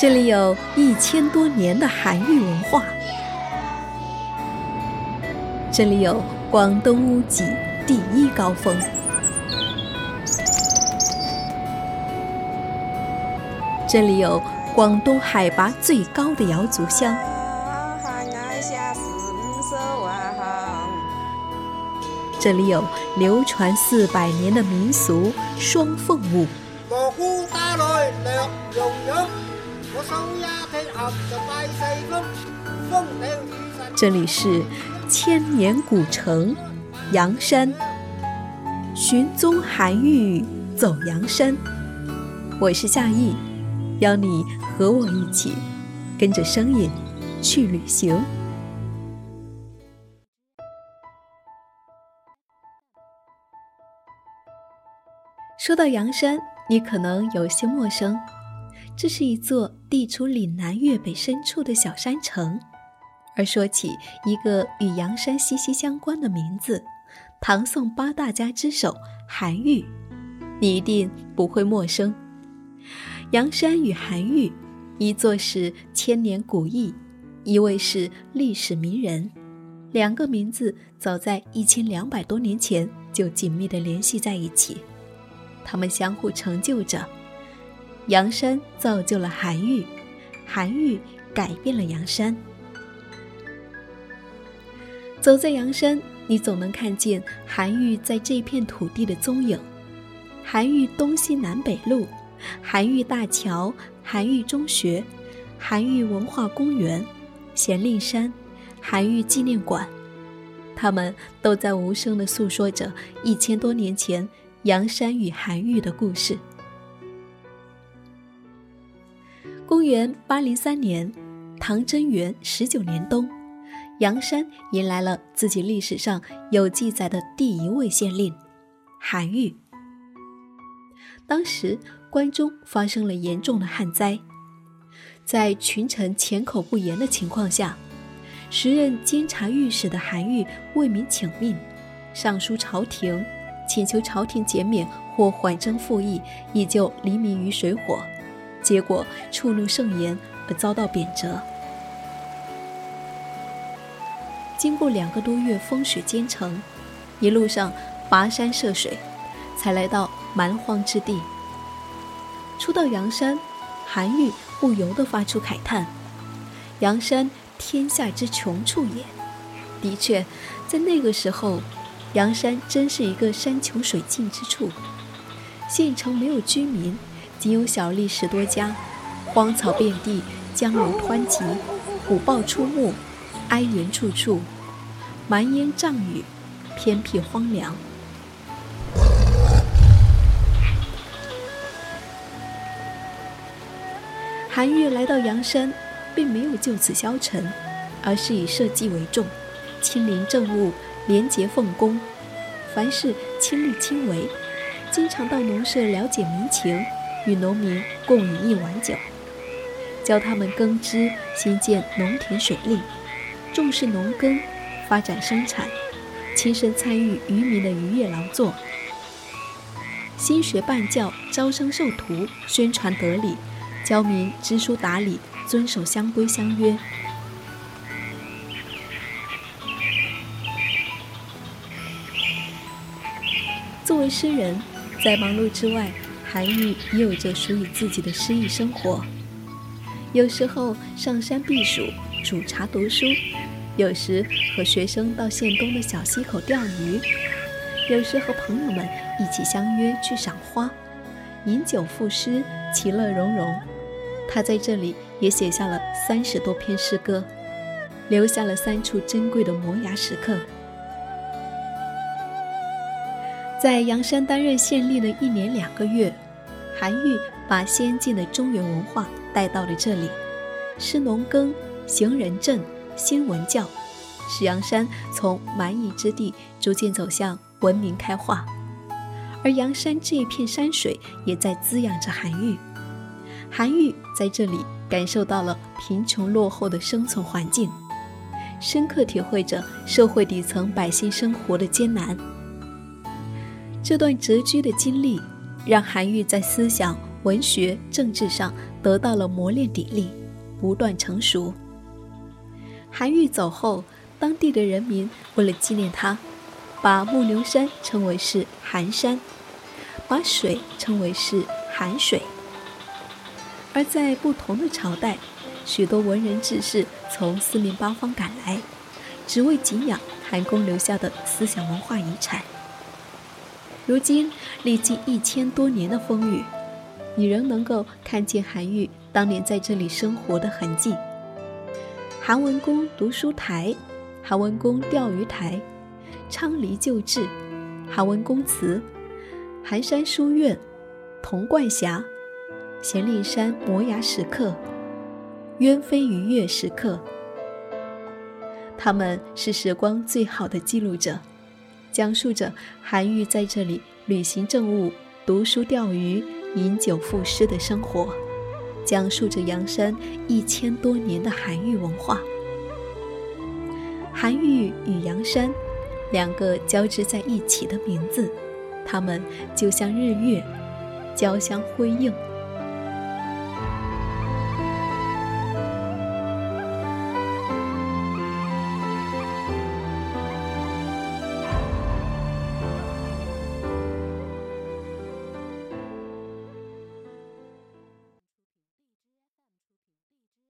这里有一千多年的韩愈文化，这里有广东屋脊第一高峰，这里有广东海拔最高的瑶族乡。这里有流传四百年的民俗双凤舞。这里是千年古城阳山，寻踪韩愈走阳山。我是夏意，邀你和我一起跟着声音去旅行。说到阳山，你可能有些陌生。这是一座地处岭南粤北深处的小山城。而说起一个与阳山息息相关的名字——唐宋八大家之首韩愈，你一定不会陌生。阳山与韩愈，一座是千年古意，一位是历史名人，两个名字早在一千两百多年前就紧密地联系在一起。他们相互成就着，阳山造就了韩愈，韩愈改变了阳山。走在阳山，你总能看见韩愈在这片土地的踪影。韩愈东西南北路，韩愈大桥，韩愈中学，韩愈文化公园，咸令山，韩愈纪念馆，他们都在无声地诉说着一千多年前。阳山与韩愈的故事。元八零三年，唐贞元十九年冬，阳山迎来了自己历史上有记载的第一位县令韩愈。当时关中发生了严重的旱灾，在群臣钱口不严的情况下，时任监察御史的韩愈为民请命，上书朝廷。请求朝廷减免或缓征赋役，以救黎民于水火，结果触怒圣严而遭到贬谪。经过两个多月风雪兼程，一路上跋山涉水，才来到蛮荒之地。初到阳山，韩愈不由得发出慨叹：“阳山天下之穷处也。”的确，在那个时候。阳山真是一个山穷水尽之处，县城没有居民，仅有小吏十多家，荒草遍地，江流湍急，虎豹出没，哀言处处，蛮烟瘴雨，偏僻荒凉。韩愈来到阳山，并没有就此消沉，而是以社稷为重，亲临政务。廉洁奉公，凡事亲力亲为，经常到农舍了解民情，与农民共饮一碗酒，教他们耕织，兴建农田水利，重视农耕，发展生产，亲身参与渔民的渔业劳作，新学办教，招生授徒，宣传德理，教民知书达理，遵守乡规乡约。作为诗人，在忙碌之外，韩愈也有着属于自己的诗意生活。有时候上山避暑、煮茶读书；有时和学生到县东的小溪口钓鱼；有时和朋友们一起相约去赏花、饮酒赋诗，其乐融融。他在这里也写下了三十多篇诗歌，留下了三处珍贵的摩崖石刻。在阳山担任县令的一年两个月，韩愈把先进的中原文化带到了这里，施农耕，行仁政，兴文教，使阳山从蛮夷之地逐渐走向文明开化。而阳山这一片山水也在滋养着韩愈。韩愈在这里感受到了贫穷落后的生存环境，深刻体会着社会底层百姓生活的艰难。这段谪居的经历，让韩愈在思想、文学、政治上得到了磨练砥砺，不断成熟。韩愈走后，当地的人民为了纪念他，把木牛山称为是寒山，把水称为是寒水。而在不同的朝代，许多文人志士从四面八方赶来，只为敬仰韩公留下的思想文化遗产。如今历经一千多年的风雨，你仍能够看见韩愈当年在这里生活的痕迹。韩文公读书台、韩文公钓鱼台、昌黎旧志、韩文公祠、寒山书院、铜冠峡、咸令山摩崖石刻、鸢飞鱼跃石刻，他们是时光最好的记录者，讲述着韩愈在这里履行政务、读书钓鱼、饮酒赋诗的生活。讲述着阳山一千多年的韩愈文化。韩愈与阳山，两个交织在一起的名字，它们就像日月，交相辉映。